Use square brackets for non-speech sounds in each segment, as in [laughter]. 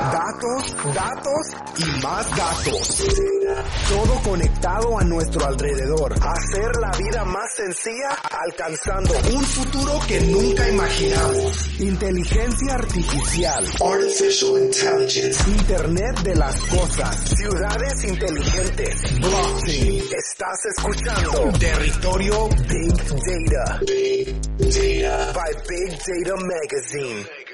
Datos, datos y más datos. Todo conectado a nuestro alrededor. Hacer la vida más sencilla alcanzando un futuro que nunca imaginamos. Inteligencia artificial. Artificial Intelligence. Internet de las cosas. Ciudades inteligentes. Blockchain. Estás escuchando Territorio Big Data. Big Data. By Big Data Magazine.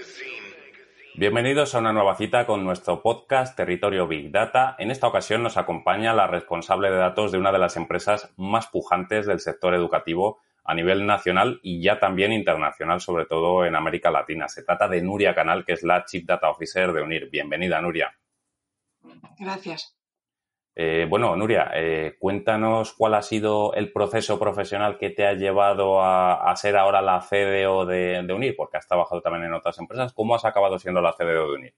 Bienvenidos a una nueva cita con nuestro podcast Territorio Big Data. En esta ocasión nos acompaña la responsable de datos de una de las empresas más pujantes del sector educativo a nivel nacional y ya también internacional, sobre todo en América Latina. Se trata de Nuria Canal, que es la Chief Data Officer de UNIR. Bienvenida, Nuria. Gracias. Eh, bueno, Nuria, eh, cuéntanos cuál ha sido el proceso profesional que te ha llevado a, ser ahora la CDO de, de, UNIR, porque has trabajado también en otras empresas. ¿Cómo has acabado siendo la CDO de UNIR?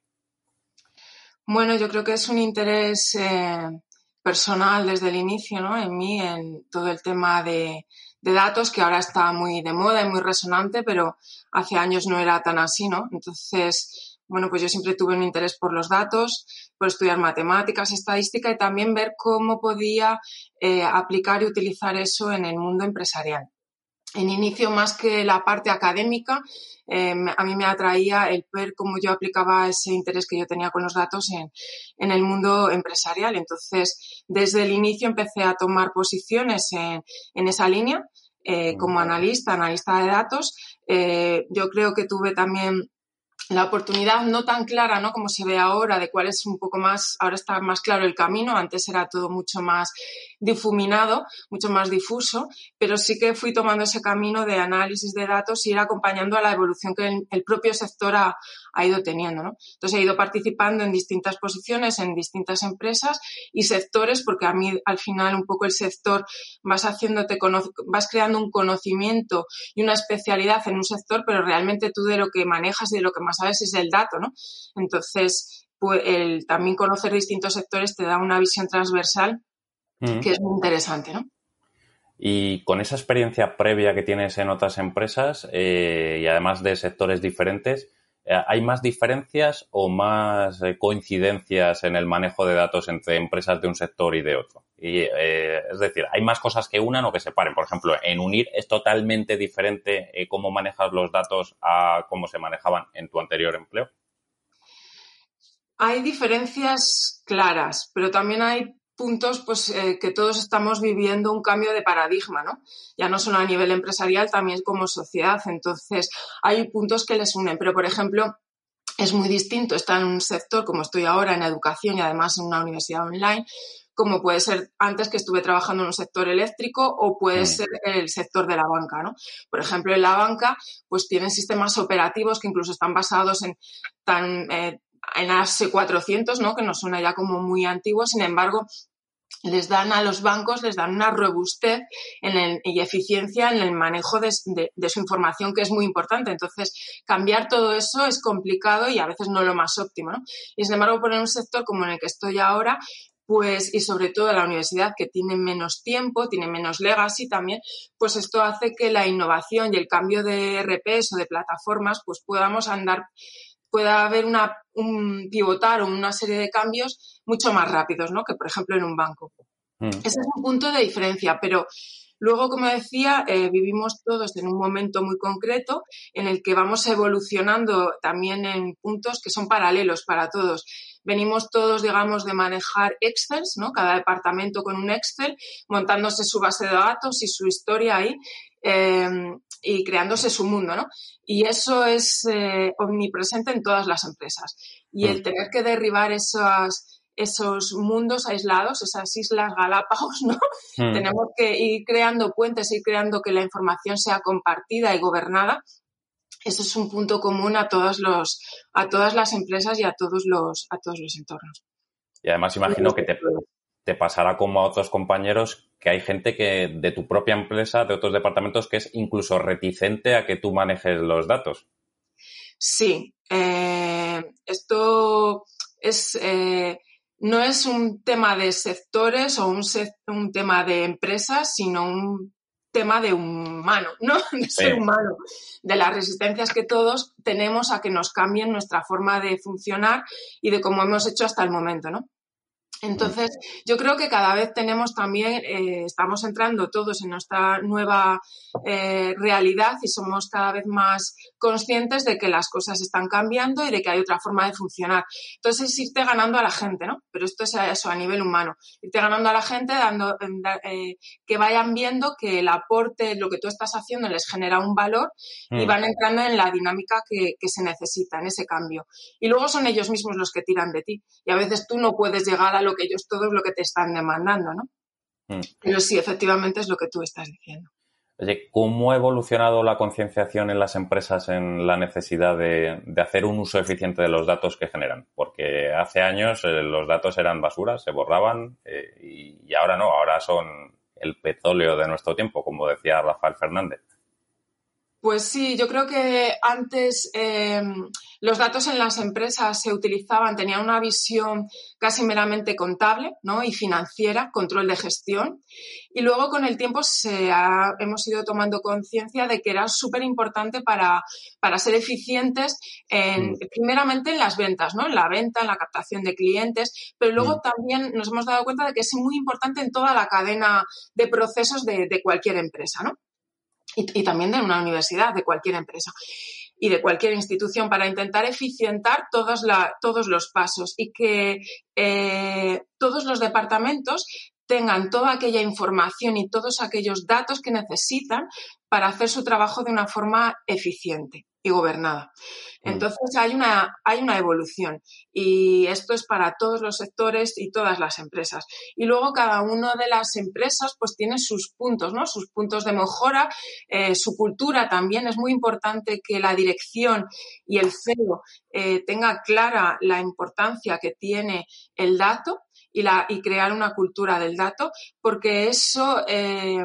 Bueno, yo creo que es un interés eh, personal desde el inicio, ¿no? En mí, en todo el tema de, de, datos, que ahora está muy de moda y muy resonante, pero hace años no era tan así, ¿no? Entonces, bueno, pues yo siempre tuve un interés por los datos, por estudiar matemáticas, estadística y también ver cómo podía eh, aplicar y utilizar eso en el mundo empresarial. En inicio, más que la parte académica, eh, a mí me atraía el ver cómo yo aplicaba ese interés que yo tenía con los datos en, en el mundo empresarial. Entonces, desde el inicio empecé a tomar posiciones en, en esa línea eh, como analista, analista de datos. Eh, yo creo que tuve también la oportunidad no tan clara, ¿no? Como se ve ahora, de cuál es un poco más, ahora está más claro el camino, antes era todo mucho más difuminado, mucho más difuso, pero sí que fui tomando ese camino de análisis de datos y ir acompañando a la evolución que el, el propio sector ha, ha, ido teniendo, ¿no? Entonces he ido participando en distintas posiciones, en distintas empresas y sectores, porque a mí al final un poco el sector vas haciéndote, vas creando un conocimiento y una especialidad en un sector, pero realmente tú de lo que manejas y de lo que más sabes es el dato, ¿no? Entonces, pues el también conocer distintos sectores te da una visión transversal mm. que es muy interesante, ¿no? Y con esa experiencia previa que tienes en otras empresas eh, y además de sectores diferentes, ¿hay más diferencias o más eh, coincidencias en el manejo de datos entre empresas de un sector y de otro? Eh, es decir, ¿hay más cosas que unan o que separen? Por ejemplo, en UNIR es totalmente diferente eh, cómo manejas los datos a cómo se manejaban en tu anterior empleo. Hay diferencias claras, pero también hay puntos pues eh, que todos estamos viviendo un cambio de paradigma, ¿no? Ya no solo a nivel empresarial, también como sociedad. Entonces, hay puntos que les unen, pero por ejemplo, es muy distinto estar en un sector como estoy ahora en educación y además en una universidad online, como puede ser antes que estuve trabajando en un sector eléctrico o puede mm. ser el sector de la banca, ¿no? Por ejemplo, en la banca, pues tienen sistemas operativos que incluso están basados en tan eh, en AS400, ¿no? Que nos suena ya como muy antiguo, sin embargo, les dan a los bancos, les dan una robustez en el, y eficiencia en el manejo de, de, su información, que es muy importante. Entonces, cambiar todo eso es complicado y a veces no lo más óptimo, ¿no? Y sin embargo, poner un sector como en el que estoy ahora, pues, y sobre todo la universidad que tiene menos tiempo, tiene menos legacy también, pues esto hace que la innovación y el cambio de RPs o de plataformas, pues podamos andar pueda haber una, un pivotar o una serie de cambios mucho más rápidos, ¿no? Que, por ejemplo, en un banco. Mm. Ese es un punto de diferencia, pero luego, como decía, eh, vivimos todos en un momento muy concreto en el que vamos evolucionando también en puntos que son paralelos para todos. Venimos todos, digamos, de manejar Excel, ¿no? Cada departamento con un Excel, montándose su base de datos y su historia ahí. Eh, y creándose su mundo, ¿no? Y eso es eh, omnipresente en todas las empresas. Y el tener que derribar esos, esos mundos aislados, esas islas Galápagos, [laughs] ¿no? Mm. Tenemos que ir creando puentes, ir creando que la información sea compartida y gobernada eso es un punto común a todos los, a todas las empresas y a todos los, a todos los entornos. Y además imagino que te, te pasará como a otros compañeros que hay gente que de tu propia empresa, de otros departamentos, que es incluso reticente a que tú manejes los datos. Sí, eh, esto es, eh, no es un tema de sectores o un, un, tema de empresas, sino un tema de humano, ¿no? [laughs] De ser humano, de las resistencias que todos tenemos a que nos cambien nuestra forma de funcionar y de cómo hemos hecho hasta el momento, ¿no? Entonces, yo creo que cada vez tenemos también, eh, estamos entrando todos en nuestra nueva eh, realidad y somos cada vez más conscientes de que las cosas están cambiando y de que hay otra forma de funcionar. Entonces, es irte ganando a la gente, ¿no? Pero esto es eso a nivel humano. Irte ganando a la gente, dando, eh, que vayan viendo que el aporte, lo que tú estás haciendo les genera un valor y mm. van entrando en la dinámica que, que se necesita, en ese cambio. Y luego son ellos mismos los que tiran de ti. Y a veces tú no puedes llegar a lo que ellos todo es lo que te están demandando, ¿no? Mm. Pero sí, efectivamente es lo que tú estás diciendo. Oye, ¿cómo ha evolucionado la concienciación en las empresas en la necesidad de, hacer un uso eficiente de los datos que generan? Porque hace años eh, los datos eran basura, se borraban eh, y, ahora no, ahora son el petróleo de nuestro tiempo, como decía Rafael Fernández. Pues sí, yo creo que antes eh, los datos en las empresas se utilizaban, tenían una visión casi meramente contable ¿no? y financiera, control de gestión. Y luego con el tiempo se hemos ido tomando conciencia de que era súper importante para, para, ser eficientes, en, mm. primeramente en las ventas, ¿no? en la venta, en la captación de clientes, pero luego mm. también nos hemos dado cuenta de que es muy importante en toda la cadena de procesos de, de cualquier empresa. ¿no? Y, también de una universidad, de cualquier empresa y de cualquier institución para intentar eficientar todos, los pasos y que eh, todos los departamentos tengan toda aquella información y todos aquellos datos que necesitan para hacer su trabajo de una forma eficiente y gobernada. Mm. Entonces hay una, hay una evolución y esto es para todos los sectores y todas las empresas. Y luego cada una de las empresas pues tiene sus puntos, ¿no? Sus puntos de mejora, eh, su cultura también. Es muy importante que la dirección y el CEO eh, tenga clara la importancia que tiene el dato y, la, y crear una cultura del dato porque eso eh,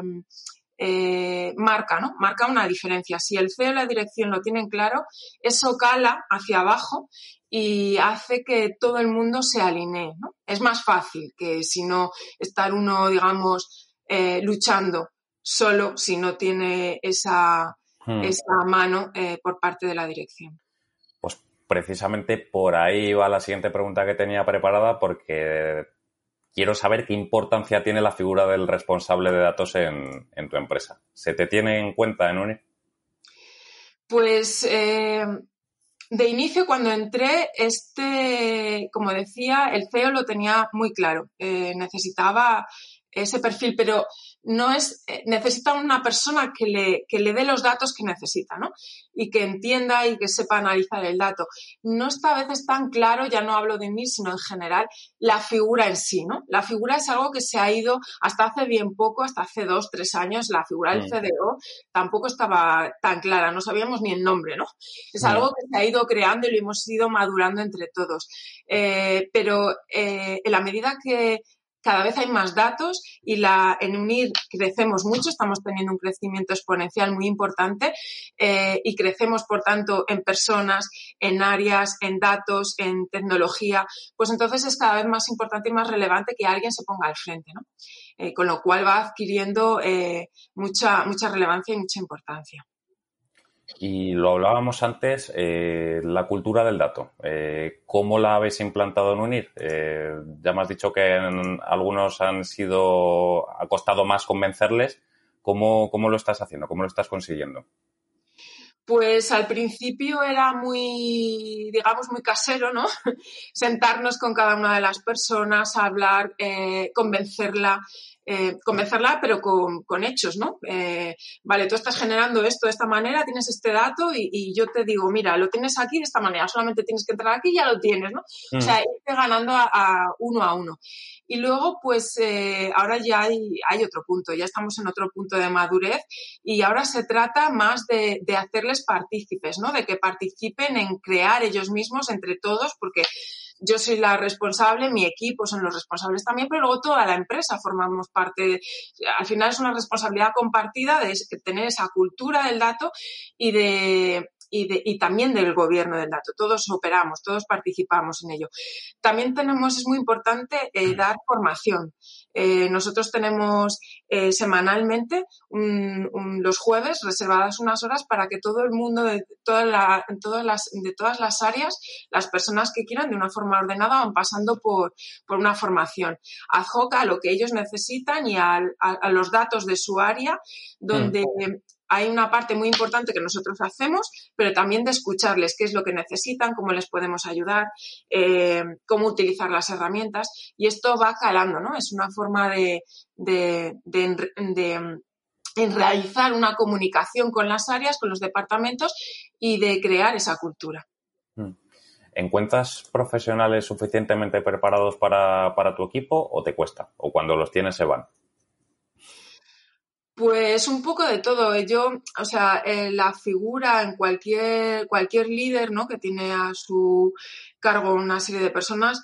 eh, marca, ¿no? Marca una diferencia. Si el CEO y la dirección lo tienen claro, eso cala hacia abajo y hace que todo el mundo se alinee, ¿no? Es más fácil que si no estar uno, digamos, eh, luchando solo si no tiene esa, hmm. esa mano eh, por parte de la dirección. Pues precisamente por ahí va la siguiente pregunta que tenía preparada porque quiero saber qué importancia tiene la figura del responsable de datos en, tu empresa. ¿Se te tiene en cuenta en UNI? Pues eh, de inicio, cuando entré, este, como decía, el CEO lo tenía muy claro. Eh, necesitaba ese perfil, pero no es, eh, necesita una persona que le, que le dé los datos que necesita, ¿no? Y que entienda y que sepa analizar el dato. No está a veces tan claro, ya no hablo de mí, sino en general, la figura en sí, ¿no? La figura es algo que se ha ido hasta hace bien poco, hasta hace dos, tres años, la figura del. CDO tampoco estaba tan clara, no sabíamos ni el nombre, ¿no? Es algo que se ha ido creando y lo hemos ido madurando entre todos. Eh, pero eh, en la medida que cada vez hay más datos y la, en UNIR crecemos mucho, estamos teniendo un crecimiento exponencial muy importante eh, y crecemos, por tanto, en personas, en áreas, en datos, en tecnología, pues entonces es cada vez más importante y más relevante que alguien se ponga al frente, ¿no? Eh, con lo cual va adquiriendo eh, mucha, mucha relevancia y mucha importancia. Y lo hablábamos antes, eh, la cultura del dato. Eh, ¿Cómo la habéis implantado en UNIR? Eh, ya me has dicho que algunos han sido, ha costado más convencerles. ¿Cómo, ¿Cómo lo estás haciendo? ¿Cómo lo estás consiguiendo? Pues al principio era muy, digamos, muy casero, ¿no? [laughs] Sentarnos con cada una de las personas, hablar, convencerla, eh, convencerla, pero con, hechos, ¿no? Eh, vale, tú estás generando esto de esta manera, tienes este dato y, yo te digo, mira, lo tienes aquí de esta manera, solamente tienes que entrar aquí y ya lo tienes, ¿no? O sea, mm. irte ganando a, uno a uno. Y luego, pues, eh, ahora ya hay, hay, otro punto, ya estamos en otro punto de madurez y ahora se trata más de, de hacerles partícipes, ¿no? De que participen en crear ellos mismos entre todos, porque yo soy la responsable, mi equipo son los responsables también, pero luego toda la empresa formamos parte. al final es una responsabilidad compartida de tener esa cultura del dato y de y, también del gobierno del dato. Todos operamos, todos participamos en ello. También tenemos, es muy importante eh, dar formación. Eh, nosotros tenemos eh, semanalmente los jueves reservadas unas horas para que todo el mundo de, todas las, de todas las áreas, las personas que quieran de una forma ordenada van pasando por, una formación ad hoc a lo que ellos necesitan y a, los datos de su área, donde mm hay una parte muy importante que nosotros hacemos, pero también de escucharles qué es lo que necesitan, cómo les podemos ayudar, eh, cómo utilizar las herramientas. Y esto va calando, ¿no? Es una forma de, de, realizar una comunicación con las áreas, con los departamentos y de crear esa cultura. Mm. ¿Encuentras profesionales suficientemente preparados para, para tu equipo o te cuesta? ¿O cuando los tienes se van? Pues un poco de todo. Yo, o sea, eh, la figura en cualquier, cualquier líder, ¿no? Que tiene a su cargo una serie de personas,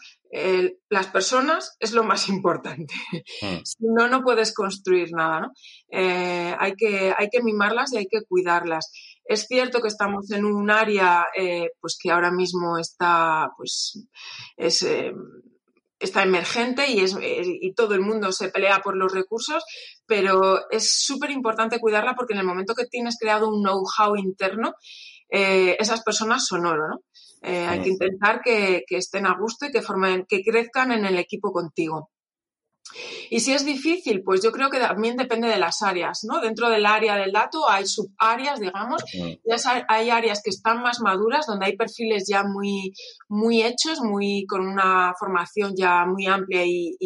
las personas es lo más [laughs] importante. Hmm. Si no, no puedes construir nada, ¿no? Eh, hay, que, hay que mimarlas y hay que cuidarlas. Es cierto que estamos en un área, eh, pues que ahora mismo está, pues, es está emergente y, es, y todo el mundo se pelea por los recursos, pero es súper importante cuidarla porque en el momento que tienes creado un know-how interno, eh, esas personas son oro, ¿no? Eh, hay que intentar que, que, estén a gusto y que formen, que crezcan en el equipo contigo. Y si es difícil, pues yo creo que también depende de las áreas, ¿no? Dentro del área del dato hay subáreas, digamos, y hay áreas que están más maduras, donde hay perfiles ya muy, muy hechos, muy, con una formación ya muy amplia y,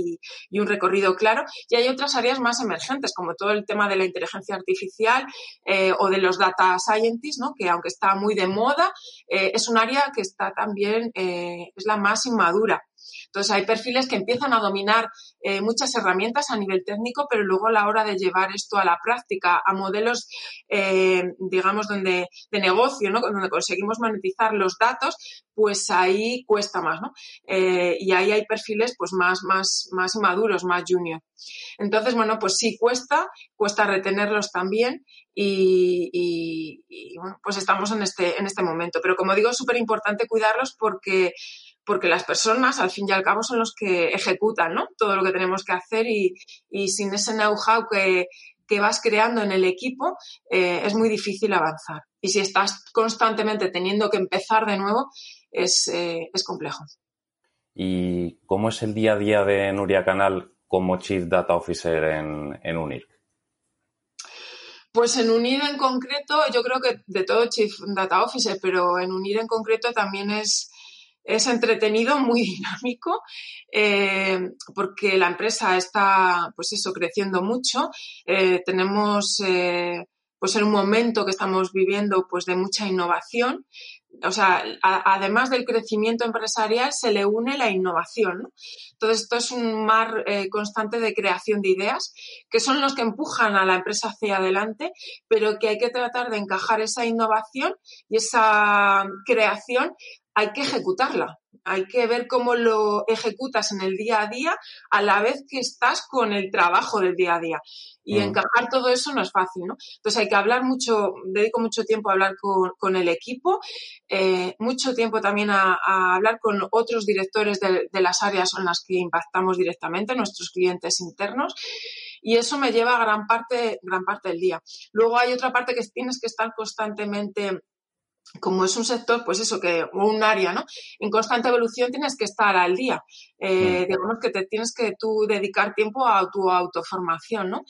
un recorrido claro, y hay otras áreas más emergentes, como todo el tema de la inteligencia artificial eh, o de los data scientists, ¿no? Que aunque está muy de moda, eh, es un área que está también, eh, es la más inmadura. Entonces, hay perfiles que empiezan a dominar eh, muchas herramientas a nivel técnico, pero luego a la hora de llevar esto a la práctica, a modelos, eh, digamos, donde, de negocio, donde conseguimos monetizar los datos, pues ahí cuesta más, ¿no? Eh, y ahí hay perfiles pues más, más, más maduros, más junior. Entonces, bueno, pues sí cuesta, cuesta retenerlos también y, pues estamos en este, en este momento. Pero como digo, es súper importante cuidarlos porque porque las personas, al fin y al cabo, son los que ejecutan ¿no? todo lo que tenemos que hacer y, sin ese know-how que, vas creando en el equipo, eh, es muy difícil avanzar. Y si estás constantemente teniendo que empezar de nuevo, es, eh, complejo. ¿Y cómo es el día a día de Nuria Canal como Chief Data Officer en, en UNIR? Pues en UNIR en concreto, yo creo que de todo Chief Data Officer, pero en UNIR en concreto también es es entretenido, [laughs] muy dinámico, eh, porque la empresa está, pues eso, creciendo mucho. Eh, tenemos, eh, pues en un momento que estamos viviendo, pues de mucha innovación. O sea, además del crecimiento empresarial, se le une la innovación. Entonces, esto es un mar constante de creación de ideas, que son los que empujan a la empresa hacia adelante, pero que hay que tratar de encajar esa innovación y esa creación hay que ejecutarla. Hay que ver cómo lo ejecutas en el día a día a la vez que estás con el trabajo del día a día. Y mm. encajar todo eso no es fácil, ¿no? Entonces hay que hablar mucho, dedico mucho tiempo a hablar con, el equipo, eh, mucho tiempo también a, hablar con otros directores de, de, las áreas en las que impactamos directamente, nuestros clientes internos. Y eso me lleva gran parte, gran parte del día. Luego hay otra parte que tienes que estar constantemente como es un sector, pues eso, que un área, ¿no? En constante evolución tienes que estar al día. Eh, mm. Digamos que te tienes que tú dedicar tiempo a tu autoformación, ¿no?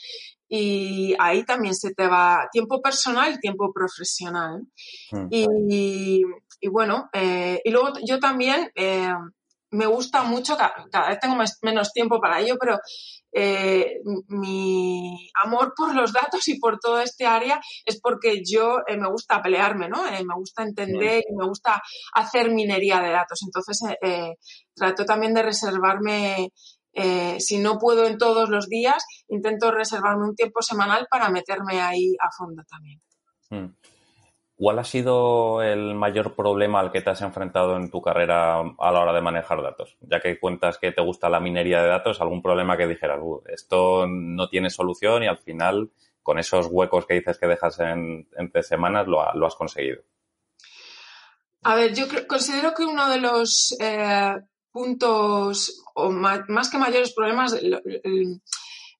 Y ahí también se te va tiempo personal y tiempo profesional. Mm. Y, bueno, eh, y luego yo también eh, me gusta mucho, cada, vez tengo menos tiempo para ello, pero eh, mi amor por los datos y por todo este área es porque yo eh, me gusta pelearme, ¿no? Eh, me gusta entender y me gusta hacer minería de datos. Entonces, trato también de reservarme, si no puedo en todos los días, intento reservarme un tiempo semanal para meterme ahí a fondo también. Mm. ¿Cuál ha sido el mayor problema al que te has enfrentado en tu carrera a la hora de manejar datos? Ya que cuentas que te gusta la minería de datos, algún problema que dijeras, esto no tiene solución y al final, con esos huecos que dices que dejas en, entre semanas, lo, has conseguido. A ver, yo considero que uno de los eh, puntos, o más, que mayores problemas,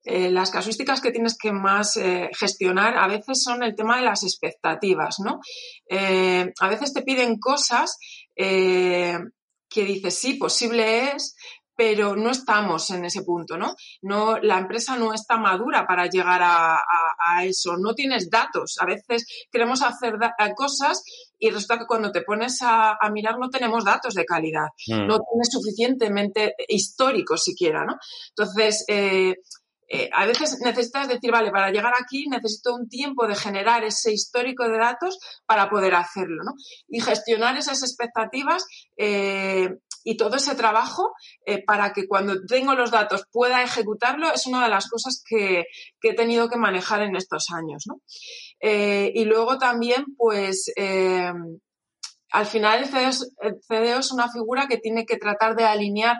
eh, las casuísticas que tienes que más eh, gestionar a veces son el tema de las expectativas, ¿no? Eh, a veces te piden cosas que dices, sí, posible es, pero no estamos en ese punto, ¿no? no la empresa no está madura para llegar a, eso, no tienes datos. A veces queremos hacer cosas y resulta que cuando te pones a, mirar no tenemos datos de calidad, mm. no tienes suficientemente históricos siquiera, ¿no? Entonces, eh, a veces necesitas decir, vale, para llegar aquí necesito un tiempo de generar ese histórico de datos para poder hacerlo. Y gestionar esas expectativas eh, y todo ese trabajo eh, para que cuando tengo los datos pueda ejecutarlo es una de las cosas que, he tenido que manejar en estos años, y luego también, pues, al final el CDO, es, una figura que tiene que tratar de alinear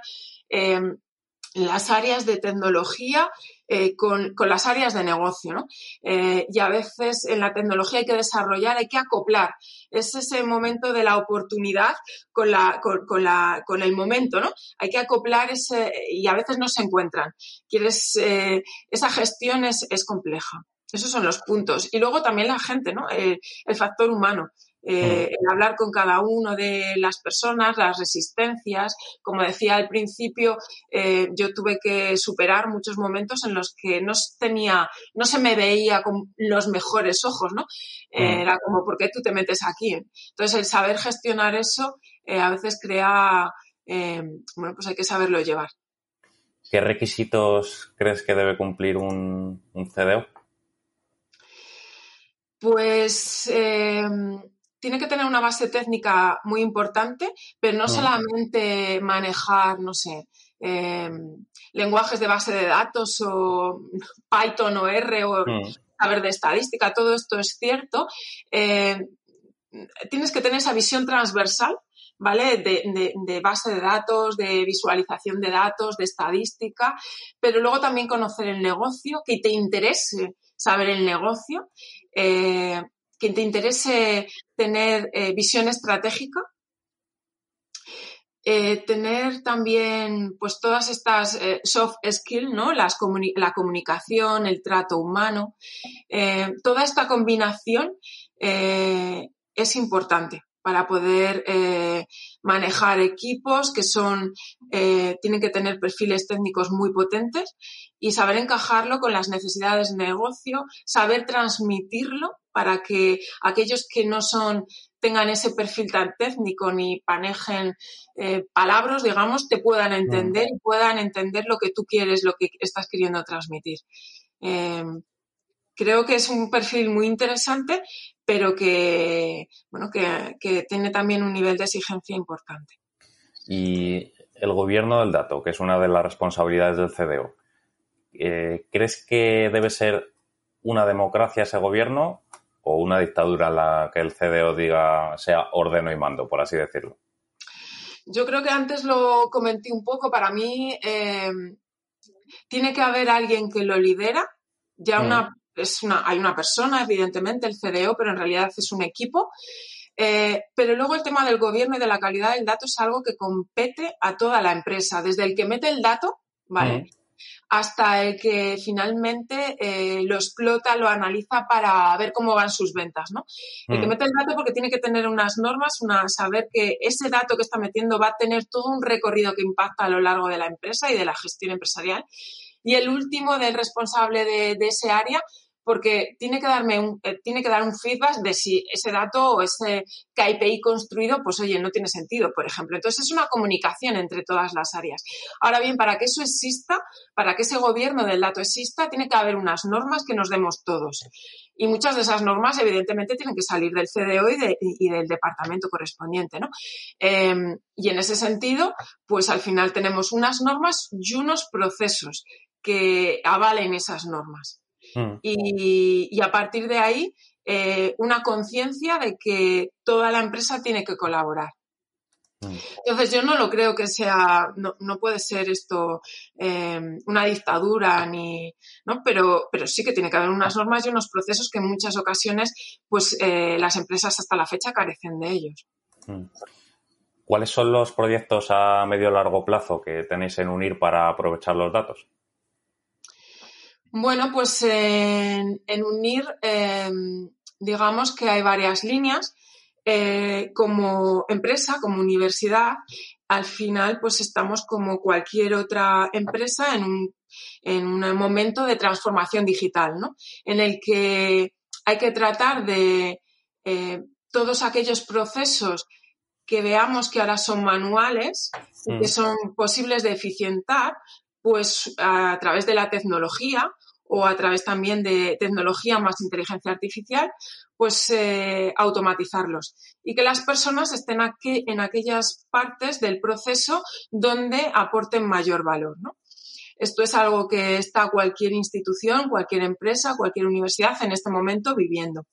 las áreas de tecnología eh, con, las áreas de negocio, ¿no? Eh, y a veces en la tecnología hay que desarrollar, hay que acoplar. Es ese momento de la oportunidad con, la, con, la, con el momento, ¿no? Hay que acoplar ese, y a veces no se encuentran. Quieres, eh, esa gestión es, es compleja. Esos son los puntos. Y luego también la gente, ¿no? el factor humano. Eh, el hablar con cada uno de las personas, las resistencias. Como decía al principio, eh, yo tuve que superar muchos momentos en los que no tenía, no se me veía con los mejores ojos, ¿no? Eh, era como, ¿por qué tú te metes aquí? Entonces, el saber gestionar eso a veces crea, bueno, pues hay que saberlo llevar. ¿Qué requisitos crees que debe cumplir un, un CDO? Pues tiene que tener una base técnica muy importante, pero no mm. solamente manejar, no sé, em, lenguajes de base de datos o [laughs] Python o R o mm. saber de estadística, todo esto es cierto. Em, tienes que tener esa visión transversal, ¿vale? De, base de datos, de visualización de datos, de estadística, pero luego también conocer el negocio, que te interese saber el negocio. Eh, que te interese tener eh, visión estratégica, eh, tener también pues todas estas eh, soft skills, ¿no? La comunicación, el trato humano, toda esta combinación es importante para poder manejar equipos que son, tienen que tener perfiles técnicos muy potentes y saber encajarlo con las necesidades de negocio, saber transmitirlo para que aquellos que no son tengan ese perfil tan técnico ni panejen eh, palabras, digamos, te puedan entender y puedan entender lo que tú quieres, lo que estás queriendo transmitir. Em, creo que es un perfil muy interesante, pero que, bueno, que, tiene también un nivel de exigencia importante. Y el gobierno del dato, que es una de las responsabilidades del CDO, eh, ¿crees que debe ser una democracia ese gobierno o una dictadura en la que el CDO diga sea ordeno y mando, por así decirlo? Yo creo que antes lo comenté un poco. Para mí eh, tiene que haber alguien que lo lidera. Ya una, mm. es una, hay una persona, evidentemente, el CDO, pero en realidad es un equipo. Eh, pero luego el tema del gobierno y de la calidad del dato es algo que compete a toda la empresa, desde el que mete el dato, ¿vale? Mm hasta el que finalmente eh, lo explota, lo analiza para ver cómo van sus ventas, ¿no? El que mm. mete el dato porque tiene que tener unas normas, una, saber que ese dato que está metiendo va a tener todo un recorrido que impacta a lo largo de la empresa y de la gestión empresarial. Y el último del responsable de, ese área, porque tiene que darme un, eh, tiene que dar un feedback de si ese dato o ese KPI construido, pues oye, no tiene sentido, por ejemplo. Entonces es una comunicación entre todas las áreas. Ahora bien, para que eso exista, para que ese gobierno del dato exista, tiene que haber unas normas que nos demos todos. Y muchas de esas normas, evidentemente, tienen que salir del CDO y, del departamento correspondiente, ¿no? Em, y en ese sentido, pues al final tenemos unas normas y unos procesos que avalen esas normas. Mm. Y, a partir de ahí, eh, una conciencia de que toda la empresa tiene que colaborar. Mm. Entonces yo no lo creo que sea, no, puede ser esto eh, una dictadura ni, ¿no? Pero, pero sí que tiene que haber unas normas y unos procesos que en muchas ocasiones, pues eh, las empresas hasta la fecha carecen de ellos. Mm. ¿Cuáles son los proyectos a medio largo plazo que tenéis en unir para aprovechar los datos? Bueno, pues en, unir, em, digamos que hay varias líneas. Eh, como empresa, como universidad, al final pues estamos como cualquier otra empresa en un, en un momento de transformación digital, ¿no? En el que hay que tratar de eh, todos aquellos procesos que veamos que ahora son manuales y que mm. son posibles de eficientar, pues a través de la tecnología o a través también de tecnología más inteligencia artificial, pues eh, automatizarlos y que las personas estén aquí en aquellas partes del proceso donde aporten mayor valor, ¿no? Esto es algo que está cualquier institución, cualquier empresa, cualquier universidad en este momento viviendo.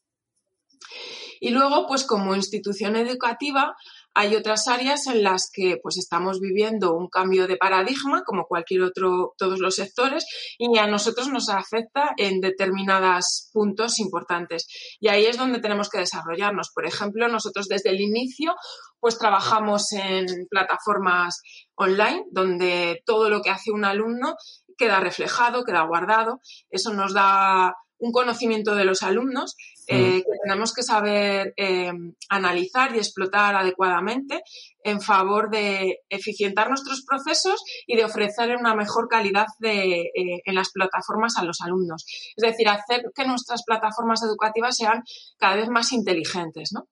Y luego, pues como institución educativa, hay otras áreas en las que pues estamos viviendo un cambio de paradigma, como cualquier otro, todos los sectores, y a nosotros nos afecta en determinados puntos importantes. Y ahí es donde tenemos que desarrollarnos. Por ejemplo, nosotros desde el inicio pues trabajamos en plataformas online donde todo lo que hace un alumno queda reflejado, queda guardado. Eso nos da un conocimiento de los alumnos eh, mm. que tenemos que saber eh, analizar y explotar adecuadamente en favor de eficientar nuestros procesos y de ofrecer una mejor calidad de, eh, en las plataformas a los alumnos. Es decir, hacer que nuestras plataformas educativas sean cada vez más inteligentes, ¿no?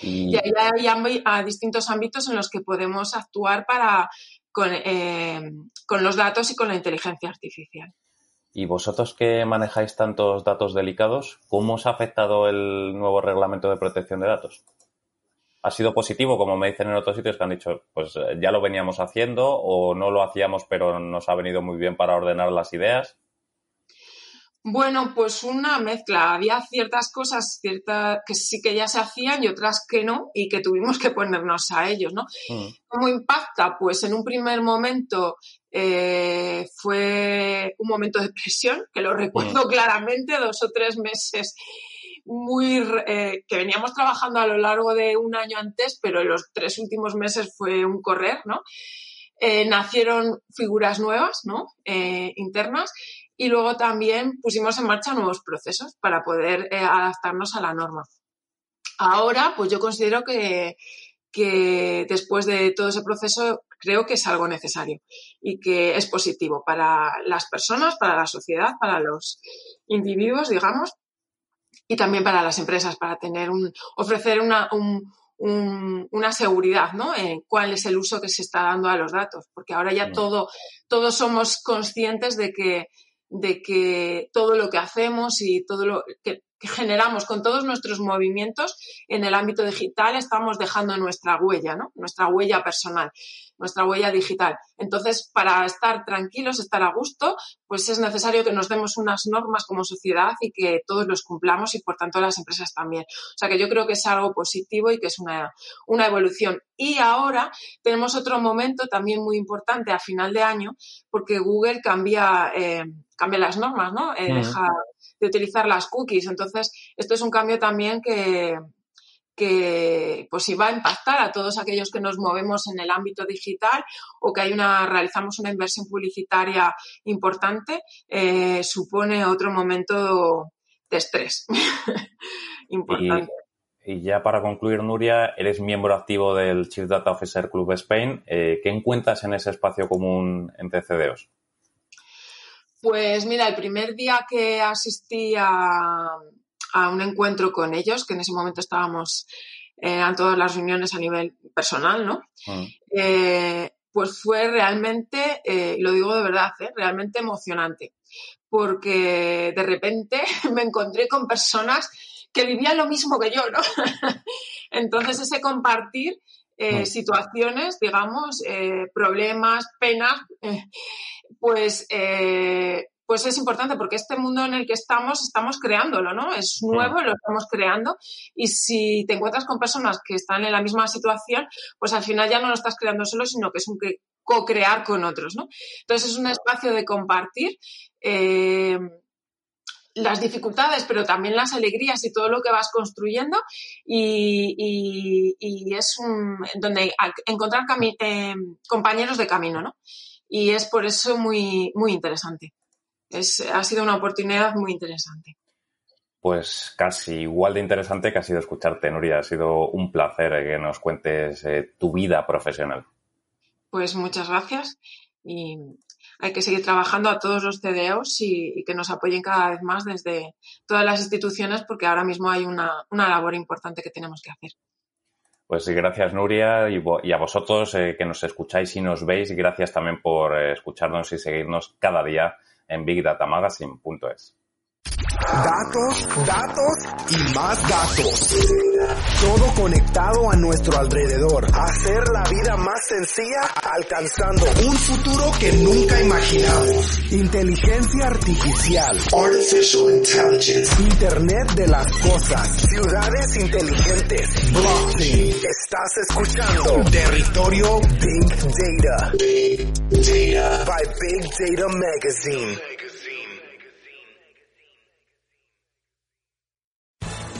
Y, ahí hay a distintos ámbitos en los que podemos actuar para, con, con los datos y con la inteligencia artificial. Y vosotros que manejáis tantos datos delicados, ¿cómo os ha afectado el nuevo reglamento de protección de datos? ¿Ha sido positivo, como me dicen en otros sitios que han dicho, pues eh, ya lo veníamos haciendo o no lo hacíamos, pero nos ha venido muy bien para ordenar las ideas? Bueno, pues una mezcla. Había ciertas cosas ciertas que sí que ya se hacían y otras que no y que tuvimos que ponernos a ellos, ¿no? Mm. ¿Cómo impacta? Pues en un primer momento eh, fue un momento de presión, que lo recuerdo mm. claramente, dos o tres meses muy eh, que veníamos trabajando a lo largo de un año antes, pero en los tres últimos meses fue un correr, ¿no? Eh, nacieron figuras nuevas, ¿no? internas y luego también pusimos en marcha nuevos procesos para poder adaptarnos a la norma. Ahora, pues yo considero que, que después de todo ese proceso creo que es algo necesario y que es positivo para las personas, para la sociedad, para los individuos, digamos, y también para las empresas, para tener un, ofrecer una, una seguridad, ¿no? En cuál es el uso que se está dando a los datos, porque ahora ya todo, todos somos conscientes de que de que todo lo que hacemos y todo lo que, generamos con todos nuestros movimientos en el ámbito digital estamos dejando nuestra huella, ¿no? Nuestra huella personal, nuestra huella digital. Entonces, para estar tranquilos, estar a gusto, pues es necesario que nos demos unas normas como sociedad y que todos los cumplamos y por tanto las empresas también. O sea que yo creo que es algo positivo y que es una, una evolución. Y ahora tenemos otro momento también muy importante a final de año porque Google cambia eh, cambia las normas, ¿no? Eh, deja de utilizar las cookies. Entonces, esto es un cambio también que, que pues va a impactar a todos aquellos que nos movemos en el ámbito digital o que hay una realizamos una inversión publicitaria importante eh, supone otro momento de estrés [laughs] importante. Y, ya para concluir, Nuria, eres miembro activo del Chief Data Officer Club Spain. Eh, ¿Qué encuentras en ese espacio común entre CDOs? Pues mira, el primer día que asistí a, un encuentro con ellos, que en ese momento estábamos, en todas las reuniones a nivel personal, ¿no? Ah. Eh, pues fue realmente, eh, lo digo de verdad, ¿eh? realmente emocionante, porque de repente [laughs] me encontré con personas que vivían lo mismo que yo, ¿no? [laughs] Entonces ese compartir eh, mm. situaciones, digamos, eh, problemas, penas, eh, pues, pues es importante porque este mundo en el que estamos, estamos creándolo, ¿no? Es nuevo, lo estamos creando y si te encuentras con personas que están en la misma situación, pues al final ya no lo estás creando solo, sino que es un co-crear con otros, ¿no? Entonces es un espacio de compartir las dificultades, pero también las alegrías y todo lo que vas construyendo y, es un, donde encontrar eh, compañeros de camino, ¿no? Y es por eso muy, muy interesante. Es, ha sido una oportunidad muy interesante. Pues casi igual de interesante que ha sido escucharte, Nuria. Ha sido un placer que nos cuentes eh, tu vida profesional. Pues muchas gracias y hay que seguir trabajando a todos los CDOs y, que nos apoyen cada vez más desde todas las instituciones porque ahora mismo hay una, labor importante que tenemos que hacer. Pues gracias Nuria y, a vosotros eh, que nos escucháis y nos veis. Gracias también por eh, escucharnos y seguirnos cada día en bigdatamagazine.es. Datos, datos y más datos. Todo conectado a nuestro alrededor. Hacer la vida más sencilla alcanzando un futuro que nunca imaginamos. Inteligencia artificial. Artificial intelligence. Internet de las cosas. Ciudades inteligentes. Blockchain. Estás escuchando Territorio Big Data. Big Data. By Big Data Magazine.